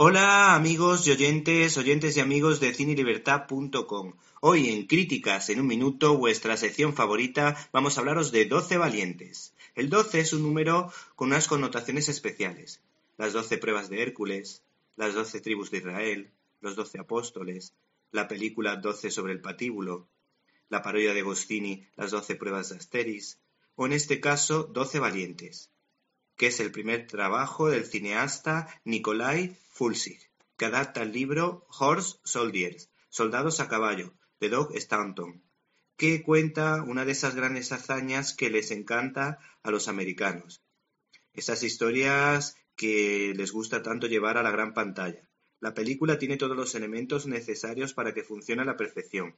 Hola amigos y oyentes, oyentes y amigos de cinelibertad.com. Hoy en Críticas en un minuto, vuestra sección favorita, vamos a hablaros de 12 valientes. El 12 es un número con unas connotaciones especiales. Las 12 pruebas de Hércules, las 12 tribus de Israel, los 12 apóstoles, la película 12 sobre el patíbulo, la parodia de Gostini, las 12 pruebas de Asteris, o en este caso 12 valientes que es el primer trabajo del cineasta Nikolai Fulsig, que adapta el libro Horse Soldiers, Soldados a caballo, de Doug Stanton, que cuenta una de esas grandes hazañas que les encanta a los americanos. Esas historias que les gusta tanto llevar a la gran pantalla. La película tiene todos los elementos necesarios para que funcione a la perfección.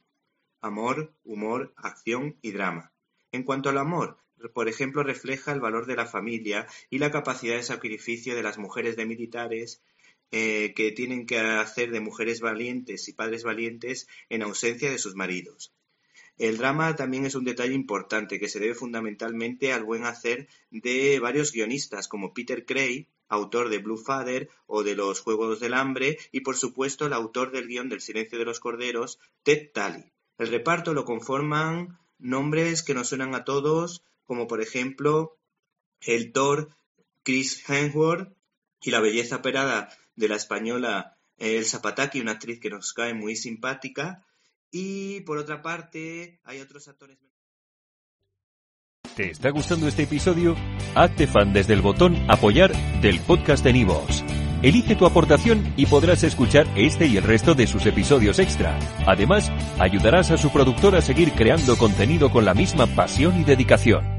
Amor, humor, acción y drama. En cuanto al amor, por ejemplo, refleja el valor de la familia y la capacidad de sacrificio de las mujeres de militares eh, que tienen que hacer de mujeres valientes y padres valientes en ausencia de sus maridos. El drama también es un detalle importante que se debe fundamentalmente al buen hacer de varios guionistas como Peter Cray, autor de Blue Father o de Los Juegos del Hambre, y por supuesto el autor del guion del Silencio de los Corderos, Ted Talley. El reparto lo conforman nombres que nos suenan a todos, como por ejemplo el Thor Chris Hemsworth y la belleza operada de la española Elsa Pataki, una actriz que nos cae muy simpática. Y por otra parte, hay otros actores. ¿Te está gustando este episodio? Hazte fan desde el botón Apoyar del podcast de Nivos. Elige tu aportación y podrás escuchar este y el resto de sus episodios extra. Además, ayudarás a su productor a seguir creando contenido con la misma pasión y dedicación.